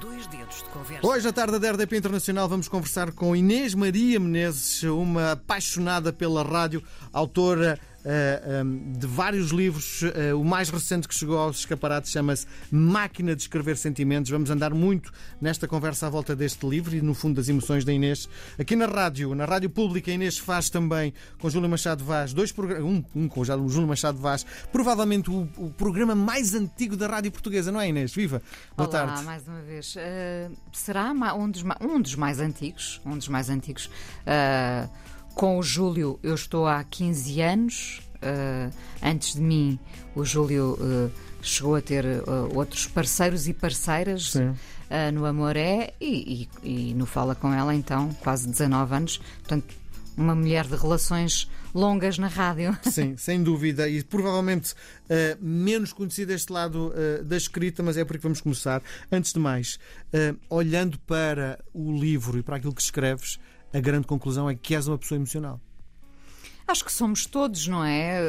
Dois dedos de conversa. Hoje, à tarde da RDP Internacional, vamos conversar com Inês Maria Menezes, uma apaixonada pela rádio, autora de vários livros. Uh, o mais recente que chegou aos escaparates chama-se Máquina de Escrever Sentimentos. Vamos andar muito nesta conversa à volta deste livro e, no fundo, das emoções da Inês. Aqui na rádio, na rádio pública, a Inês faz também com Júlio Machado Vaz, dois programas, um, um com o Júlio Machado Vaz, provavelmente o, o, programa mais antigo da rádio portuguesa, não é, Inês? Viva! Boa Olá, tarde. mais uma vez. Uh, será um dos, um dos mais antigos? Um dos mais antigos. Uh, com o Júlio, eu estou há 15 anos. Uh, antes de mim, o Júlio uh, chegou a ter uh, outros parceiros e parceiras no Amoré e, e, e, no Fala Com Ela, então, quase 19 anos. Portanto, uma mulher de relações longas na rádio. Sim, sem dúvida. E provavelmente menos conhecida este lado da escrita, mas é por que vamos começar. Antes de mais, olhando para o livro e para aquilo que escreves, a grande conclusão é que és uma pessoa emocional. Acho que somos todos, não é?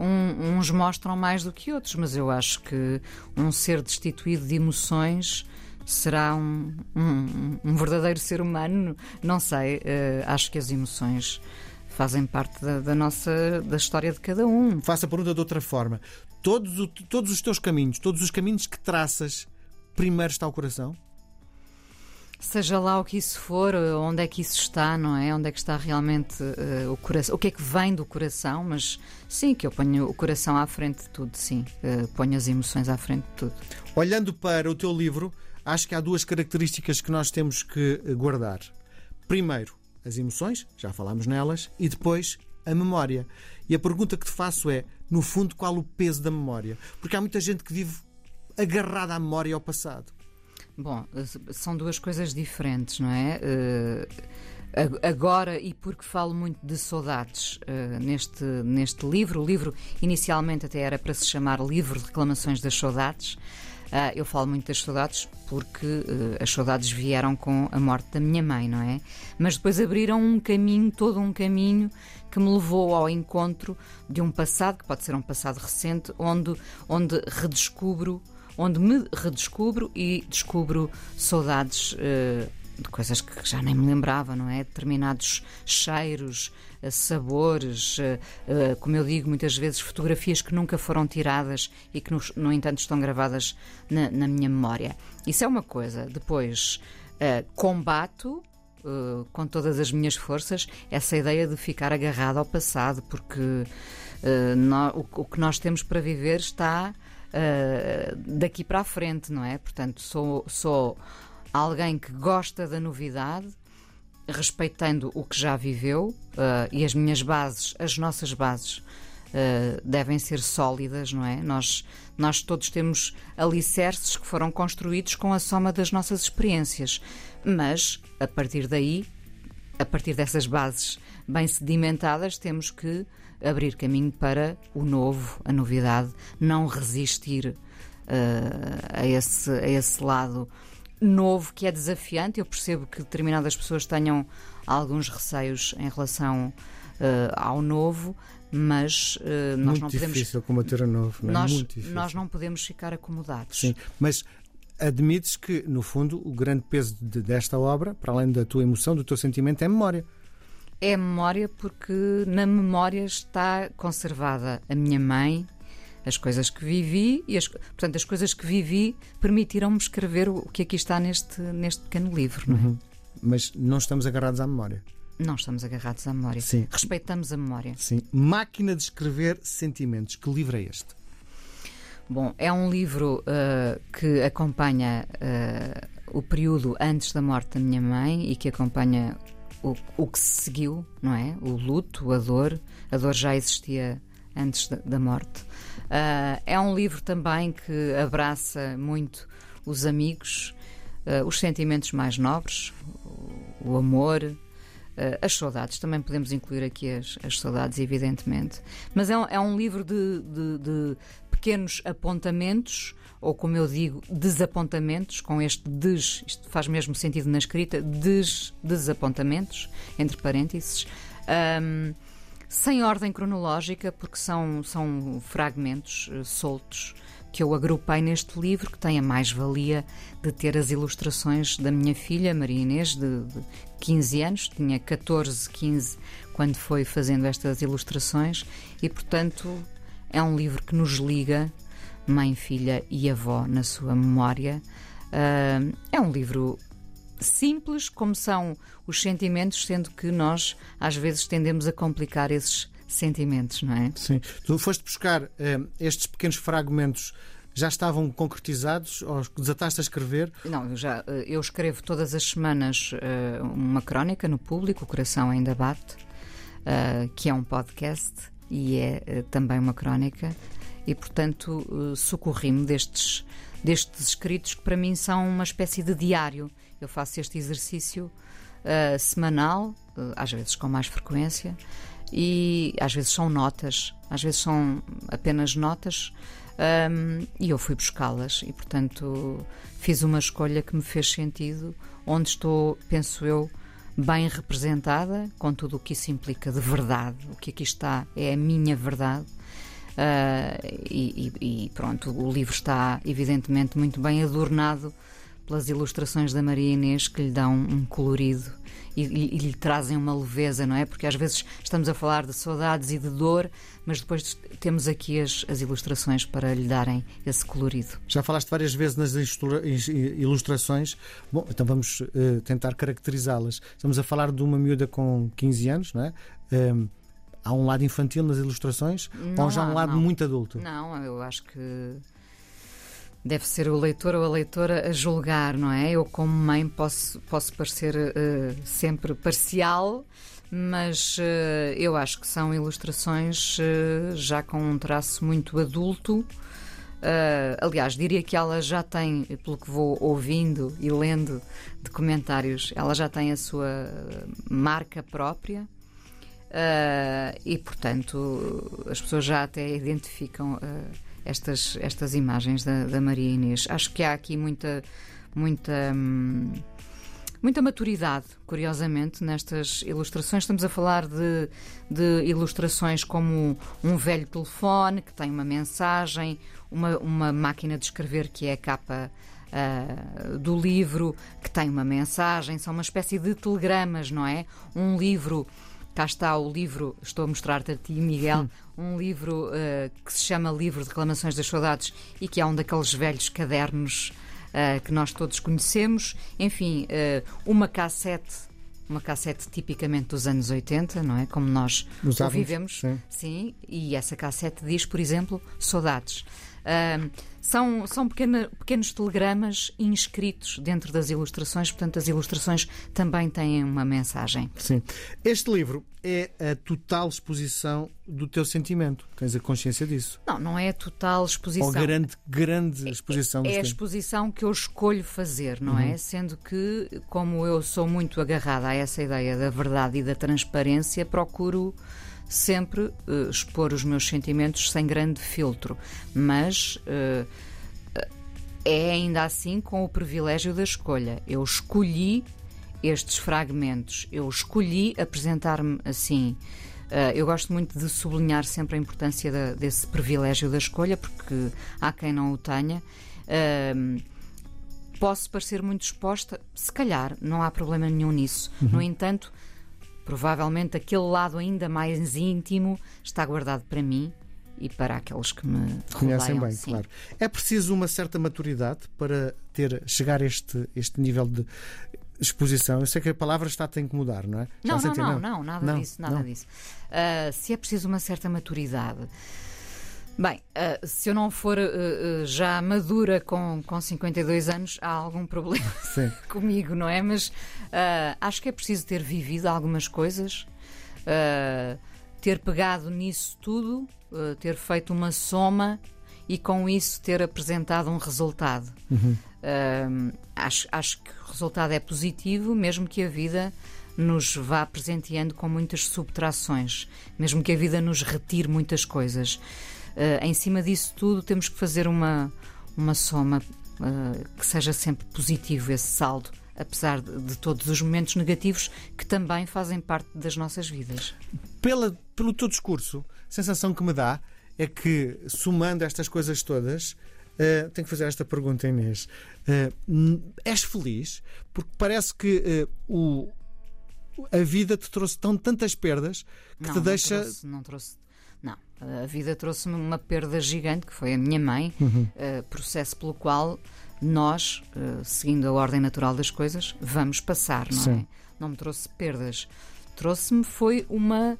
Um, uns mostram mais do que outros, mas eu acho que um ser destituído de emoções será um, um, um verdadeiro ser humano? Não sei. Uh, acho que as emoções fazem parte da, da, nossa da história de cada um. Faça a pergunta de outra forma. Todos, o, todos os teus caminhos, todos os caminhos que traças, primeiro está o coração? Seja lá o que isso for, onde é que isso está, não é? Onde é que está realmente uh, o coração? O que é que vem do coração? Mas sim, que eu ponho o coração à frente de tudo, sim. Uh, ponho as emoções à frente de tudo. Olhando para o teu livro, acho que há duas características que nós temos que eh, guardar. Primeiro, as emoções, já falámos nelas, e depois a memória. E a pergunta que te faço é, no fundo, qual o peso da memória? Porque há muita gente que vive agarrada à memória e ao passado. Bom, são duas coisas diferentes, não é? Uh agora e porque falo muito de saudades uh, neste, neste livro. O livro inicialmente até era para se chamar Livro de Reclamações das Saudades. Uh, eu falo muito das saudades porque uh, as saudades vieram com a morte da minha mãe, não é? Mas depois abriram um caminho, todo um caminho que me levou ao encontro de um passado, que pode ser um passado recente, onde, onde redescubro, onde me redescubro e descubro saudades. Uh, de coisas que já nem me lembrava, não é? Determinados cheiros, eh, sabores, eh, eh, como eu digo muitas vezes, fotografias que nunca foram tiradas e que, no, entanto, estão gravadas na, na minha memória. Isso é uma coisa. Depois, combato. Com todas as minhas forças essa ideia de ficar agarrado ao passado, porque o, que nós temos para viver está uh, daqui para a frente, não é? Portanto, sou, sou alguém que gosta da novidade, respeitando o que já viveu uh, e as minhas bases, as nossas bases. Uh, devem ser sólidas, não é? Nós, nós todos temos alicerces que foram construídos com a soma das nossas experiências, mas a partir daí, a partir dessas bases bem sedimentadas, temos que abrir caminho para o novo, a novidade, não resistir uh, a, esse, a esse lado novo que é desafiante. Eu percebo que determinadas pessoas tenham alguns receios em relação uh, ao novo, mas uh, nós não podemos. difícil combater o novo, não é? Nós, Muito difícil. nós não podemos ficar acomodados. Sim, mas admites que, no fundo, o grande peso de, desta obra, para além da tua emoção, do teu sentimento, é a memória. É a memória porque na memória está conservada a minha mãe, as coisas que vivi e as, portanto as coisas que vivi permitiram-me escrever o que aqui está neste neste pequeno livro, não é? Uhum. Mas não estamos agarrados à memória. Não estamos agarrados à memória. Sim. Respeitamos a memória. Sim. Máquina de escrever sentimentos. Que livro é este? Bom, é um livro uh, que acompanha uh, o período antes da morte da minha mãe e que acompanha o, o que se seguiu, não é? O luto, a dor. A dor já existia antes da, da morte. Uh, é um livro também que abraça muito os amigos, uh, os sentimentos mais nobres, o, o amor, uh, as saudades. Também podemos incluir aqui as, as saudades, evidentemente. Mas é um, é um livro de, de, de pequenos apontamentos ou como eu digo, desapontamentos, com este des, isto faz mesmo sentido na escrita, des, desapontamentos, entre parênteses. Um, sem ordem cronológica, porque são, são fragmentos uh, soltos que eu agrupei neste livro, que tem a mais-valia de ter as ilustrações da minha filha, Maria Inês, de, de 15 anos, tinha 14, 15 quando foi fazendo estas ilustrações, e portanto é um livro que nos liga, mãe, filha e avó, na sua memória. Uh, é um livro simples, como são os sentimentos, sendo que nós às vezes tendemos a complicar esses sentimentos, não é? Sim. Tu foste buscar eh, estes pequenos fragmentos já estavam concretizados ou desataste a escrever? Não, eu já eh, eu escrevo todas as semanas uh, uma crónica no público, o Coração Ainda Bate, uh, que é um podcast e é uh, também uma crónica, e portanto socorri-me destes, destes escritos que para mim são uma espécie de diário. Eu faço este exercício semanal, às vezes com mais frequência, e às vezes são notas, às vezes são apenas notas. Um, e eu fui buscá-las e, portanto, fiz uma escolha que me fez sentido, onde estou, penso eu, bem representada, com tudo o que isso implica de verdade. O que aqui está é a minha verdade. Uh, e, e, pronto, o livro está evidentemente muito bem adornado pelas ilustrações da Maria Inês que lhe dão um colorido e, e, e, lhe trazem uma leveza, não é? Porque às vezes estamos a falar de saudades e de dor, mas depois temos aqui as, as ilustrações para lhe darem esse colorido. Já falaste várias vezes nas ilustrações. Bom, então vamos uh, tentar caracterizá-las. Estamos a falar de uma miúda com 15 anos, não é? Um, ehm, há um lado infantil nas ilustrações não ou já há, um lado não. muito adulto? Não, eu acho que deve ser o leitor ou a leitora a julgar, não é? Eu, como mãe, posso, posso parecer uh, sempre parcial, mas uh, eu acho que são ilustrações uh, já com um traço muito adulto. aliás, diria que ela já tem, pelo que vou ouvindo e lendo de comentários, ela já tem a sua marca própria. e, portanto, as pessoas já até identificam estas, estas imagens da, da Maria Inês. Acho que há aqui muita, muita, hum, muita maturidade, curiosamente, nestas ilustrações. Estamos a falar de, de ilustrações como um velho telefone que tem uma mensagem, uma, uma máquina de escrever que é a capa. Uh, do livro que tem uma mensagem, são uma espécie de telegramas, não é? Um livro Cá está o livro, estou a mostrar-te a ti, Miguel, um livro uh, que se chama Livro de Reclamações das Saudades e que é um daqueles velhos cadernos uh, que nós todos conhecemos. Enfim, uh, uma cassete, uma cassete tipicamente dos anos 80, não é? Como nós Usávamos, vivemos. Sim. sim. E essa cassete diz, por exemplo, Saudades. Uh, são são pequena, pequenos telegramas inscritos dentro das ilustrações, portanto, as ilustrações também têm uma mensagem. Sim. Este livro é a total exposição do teu sentimento. Tens a consciência disso? Não, não é a total exposição. Ou grande, grande exposição. É, é a exposição que eu escolho fazer, não é? uhum. é? Sendo que, como eu sou muito agarrada a essa ideia da verdade e da transparência, procuro sempre uh, expor os meus sentimentos sem grande filtro, mas uh, é ainda assim com o privilégio da escolha. Eu escolhi estes fragmentos, eu escolhi apresentar-me assim. Uh, eu gosto muito de sublinhar sempre a importância da, desse privilégio da escolha, porque há quem não o tenha. Posso parecer muito exposta, se calhar, não há problema nenhum nisso. Uhum. No entanto, Provavelmente aquele lado ainda mais íntimo está guardado para mim e para aqueles que me conhecem bem, sim. claro. É preciso uma certa maturidade para ter chegar a este, este nível de exposição. Eu sei que a palavra está a incomodar, não é? Não, não, não, não, nada não, disso, nada disso. Uh, se é preciso uma certa maturidade. Bem, uh, se eu não for uh, já madura com, com 52 anos, há algum problema comigo, não é? Mas uh, acho que é preciso ter vivido algumas coisas, ter pegado nisso tudo, ter feito uma soma e com isso ter apresentado um resultado. Uhum. acho, acho que o resultado é positivo, mesmo que a vida nos vá presenteando com muitas subtrações, mesmo que a vida nos retire muitas coisas. Uh, em cima disso tudo, temos que fazer uma, uma soma uh, que seja sempre positivo esse saldo, apesar de, de, todos os momentos negativos que também fazem parte das nossas vidas. Pela, pelo teu discurso, a sensação que me dá é que, somando estas coisas todas, Uh, tenho que fazer esta pergunta, Inês. Uh, és feliz? Porque parece que uh, o, a vida te trouxe tão, tantas perdas que não, te deixa. Não trouxe, não trouxe. Não, a vida trouxe-me uma perda gigante, que foi a minha mãe, Uhum. processo pelo qual nós, seguindo a ordem natural das coisas, vamos passar, não Sim. é? Não me trouxe perdas. Trouxe-me foi uma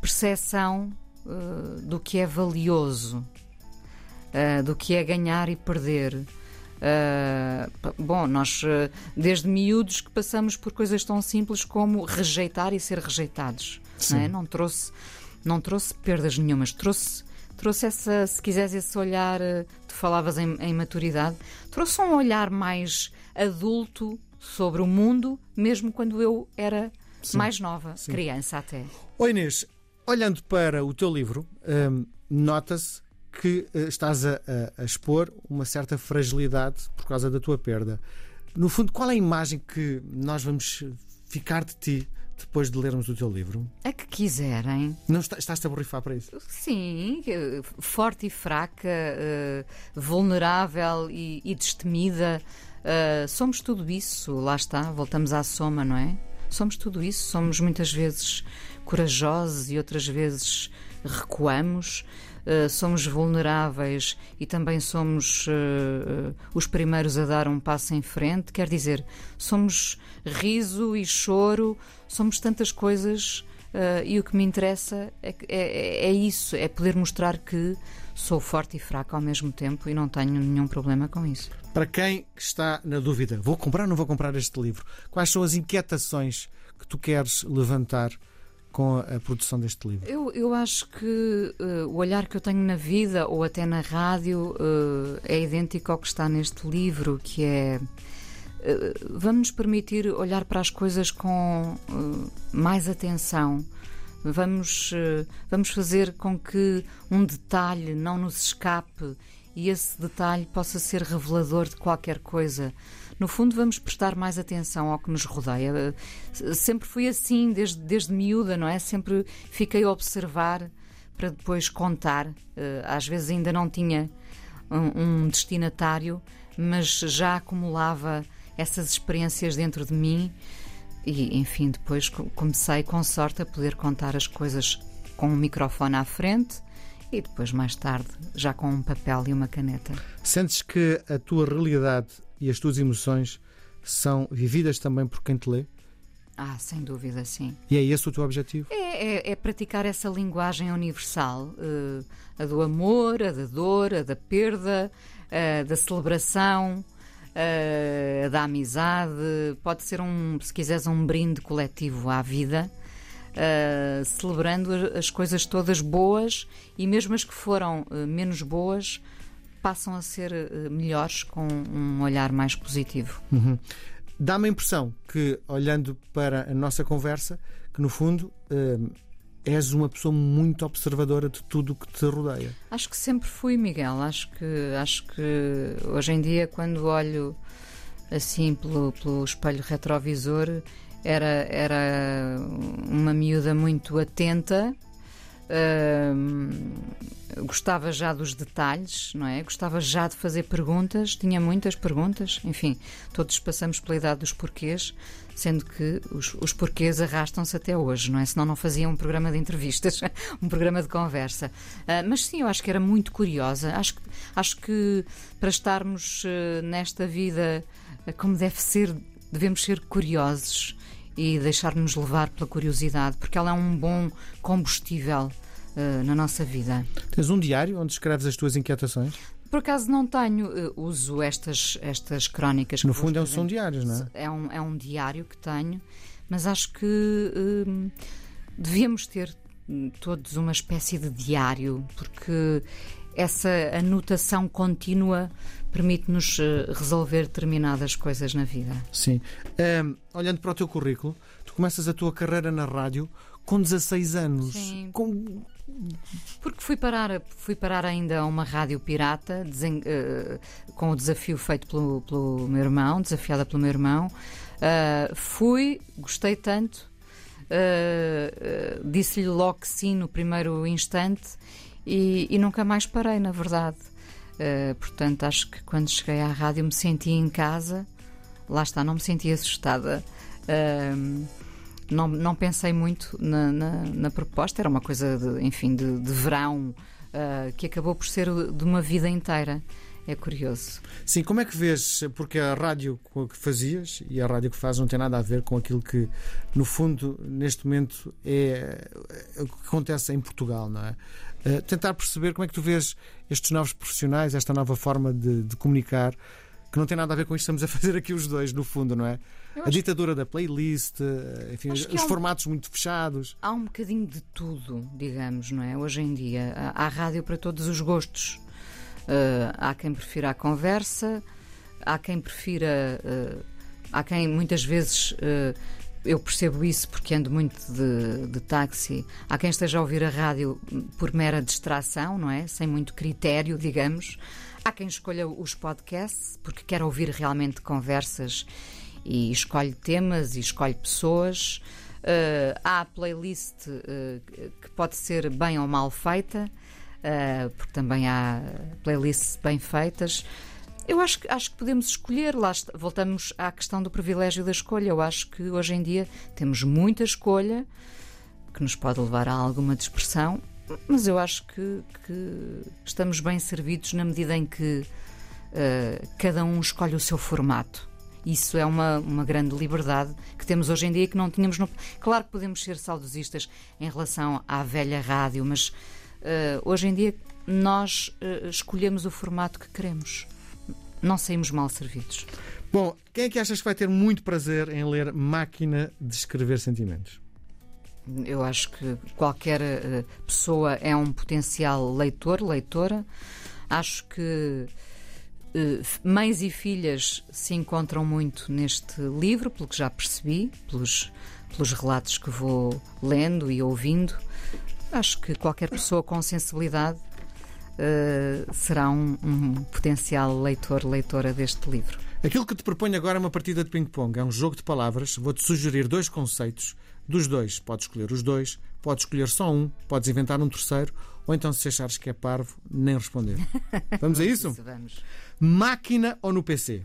percepção uh, do que é valioso, uh, do que é ganhar e perder. Uh, bom, nós uh, desde miúdos que passamos por coisas tão simples como rejeitar e ser rejeitados. Não, é? não, trouxe, não trouxe perdas nenhumas, trouxe, trouxe essa, se quiseres, esse olhar, uh, tu falavas em, em maturidade, trouxe um olhar mais adulto sobre o mundo, mesmo quando eu era Sim. mais nova, Sim. criança até. Oi Inês, olhando para o teu livro, hum, nota-se que uh, estás a, a, a, expor uma certa fragilidade por causa da tua perda. No fundo, qual é a imagem que nós vamos ficar de ti depois de lermos o teu livro? A que quiserem. Não está, estás-te a borrifar para isso? Sim, forte e fraca, uh, vulnerável e, e destemida. Uh, somos tudo isso, lá está, voltamos à soma, não é? Somos tudo isso, somos muitas vezes corajosos e outras vezes recuamos. Uh, somos vulneráveis e também somos uh, os primeiros a dar um passo em frente. Quer dizer, somos riso e choro, somos tantas coisas uh, e o que me interessa é, é, é, isso: é poder mostrar que sou forte e fraca ao mesmo tempo e não tenho nenhum problema com isso. Para quem está na dúvida, vou comprar ou não vou comprar este livro? Quais são as inquietações que tu queres levantar? Com a produção deste livro? Eu, eu acho que uh, o olhar que eu tenho na vida ou até na rádio uh, é idêntico ao que está neste livro, que é uh, vamos nos permitir olhar para as coisas com mais atenção. Vamos, vamos fazer com que um detalhe não nos escape e esse detalhe possa ser revelador de qualquer coisa. No fundo, vamos prestar mais atenção ao que nos rodeia. Sempre fui assim, desde, desde miúda, não é? Sempre fiquei a observar para depois contar. Às vezes ainda não tinha um, um destinatário, mas já acumulava essas experiências dentro de mim. E, enfim, depois comecei com sorte a poder contar as coisas com um microfone à frente e depois, mais tarde, já com um papel e uma caneta. Sentes que a tua realidade e as tuas emoções são vividas também por quem te lê? Ah, sem dúvida, sim. E é esse o teu objetivo? É, é, é praticar essa linguagem universal, uh, a do amor, a da dor, a da perda, uh, da celebração, uh, a da amizade. Pode ser, um, se quiseres, um brinde coletivo à vida. Uh, celebrando as coisas todas boas e mesmo as que foram uh, menos boas passam a ser uh, melhores com um olhar mais positivo. Uhum. Dá-me a impressão que, olhando para a nossa conversa, que no fundo és uma pessoa muito observadora de tudo o que te rodeia. Acho que sempre fui, Miguel. Acho que, acho que hoje em dia, quando olho assim pelo, pelo espelho retrovisor, era, era uma miúda muito atenta, uh, gostava já dos detalhes, não é? Gostava já de fazer perguntas, tinha muitas perguntas, enfim, todos passamos pela idade dos porquês, sendo que os, os porquês arrastam-se até hoje, não é? Senão não fazia um programa de entrevistas, um programa de conversa. Uh, mas sim, eu acho que era muito curiosa, acho, acho que para estarmos uh, nesta vida uh, como deve ser, devemos ser curiosos e deixar-nos levar pela curiosidade, porque ela é um bom combustível uh, na nossa vida. Tens um diário onde escreves as tuas inquietações? Por acaso não tenho, uh, uso estas, estas crónicas. No fundo, é um, são diários, não é? É um, é um diário que tenho, mas acho que uh, devíamos ter todos uma espécie de diário, porque essa anotação contínua permite-nos resolver determinadas coisas na vida. Sim. Um, olhando para o teu currículo, tu começas a tua carreira na rádio com 16 anos. Sim. Com... Porque fui parar, fui parar ainda a uma rádio pirata desen... uh, com o desafio feito pelo, pelo, meu irmão, desafiada pelo meu irmão. Uh, fui, gostei tanto, uh, disse-lhe logo que sim no primeiro instante e, e nunca mais parei, na verdade. Uh, portanto, acho que quando cheguei à rádio me senti em casa. Lá está, não me senti assustada. Uh, não, não pensei muito na, na, na, proposta, era uma coisa, de, enfim, de, de verão uh, que acabou por ser de uma vida inteira. É curioso. Sim, como é que vês? Porque a rádio que fazias e a rádio que faz não tem nada a ver com aquilo que, no fundo, neste momento é, é o que acontece em Portugal, não é? Uh, tentar perceber como é que tu vês estes novos profissionais, esta nova forma de, de comunicar, que não tem nada a ver com isto que estamos a fazer aqui os dois, no fundo, não é? a ditadura da playlist, eh, enfim, os um, formatos muito fechados. Há um bocadinho de tudo, digamos, não é? Hoje em dia há rádio para todos os gostos. Uh, há quem prefira a conversa, há quem prefira. Uh, há quem muitas vezes. Uh, eu percebo isso porque ando muito de, de, táxi. Há quem esteja a ouvir a rádio por mera distração, não é? Sem muito critério, digamos. Há quem escolha os podcasts porque quer ouvir realmente conversas e escolhe temas e escolhe pessoas. Uh, há a playlist uh, que pode ser bem ou mal feita, uh, porque também há playlists bem feitas. Eu acho, acho que podemos escolher, lá está, voltamos à questão do privilégio da escolha. Eu acho que hoje em dia temos muita escolha que nos pode levar a alguma dispersão, mas eu acho que, que estamos bem servidos na medida em que cada um escolhe o seu formato. Isso é uma, uma grande liberdade que temos hoje em dia que não tínhamos. No... Claro que podemos ser saudosistas em relação à velha rádio, mas uh, hoje em dia nós uh, escolhemos o formato que queremos. Não saímos mal servidos. Bom, quem é que achas que vai ter muito prazer em ler Máquina de Escrever Sentimentos? Eu acho que qualquer uh, pessoa é um potencial leitor, leitora. Acho que eh, mães e filhas se encontram muito neste livro, pelo que já percebi, pelos, pelos relatos que vou lendo e ouvindo. Acho que qualquer pessoa com sensibilidade uh, será um, um, potencial leitor, leitora deste livro. Aquilo que te proponho agora é uma partida de ping-pong. É um jogo de palavras. Vou-te sugerir dois conceitos. Dos dois, podes escolher os dois, podes escolher só um, podes inventar um terceiro, ou então, se achares que é parvo, nem responder. Vamos a isso? isso vamos. Máquina ou no PC?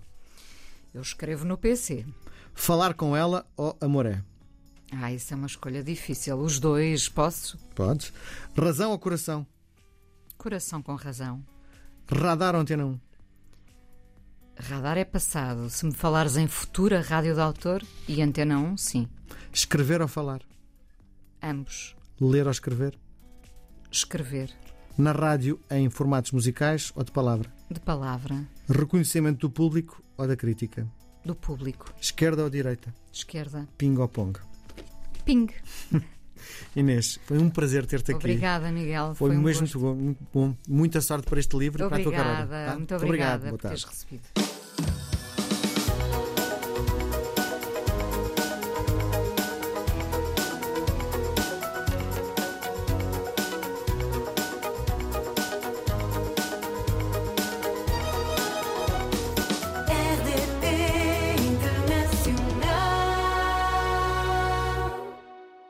Eu escrevo no PC. Falar com ela ou amoré? Ah, isso é uma escolha difícil. Os dois, posso? Podes. Razão ou coração? Coração com razão. Radar ou antena 1? Radar é passado. Se me falares em futura rádio de autor e antena 1, sim. Escrever ou falar? Ambos. Ler ou escrever? Escrever. Na rádio, em formatos musicais ou de palavra? De palavra. Reconhecimento do público ou da crítica? Do público. Esquerda ou direita? Esquerda. Ping ou pong? Ping. Inês, foi um prazer ter-te aqui. Obrigada, Miguel. Foi, foi um mesmo muito bom, muito bom. Muita sorte para este livro obrigada, e para a tua carreira. Tá? Muito obrigada, obrigada por teres recebido.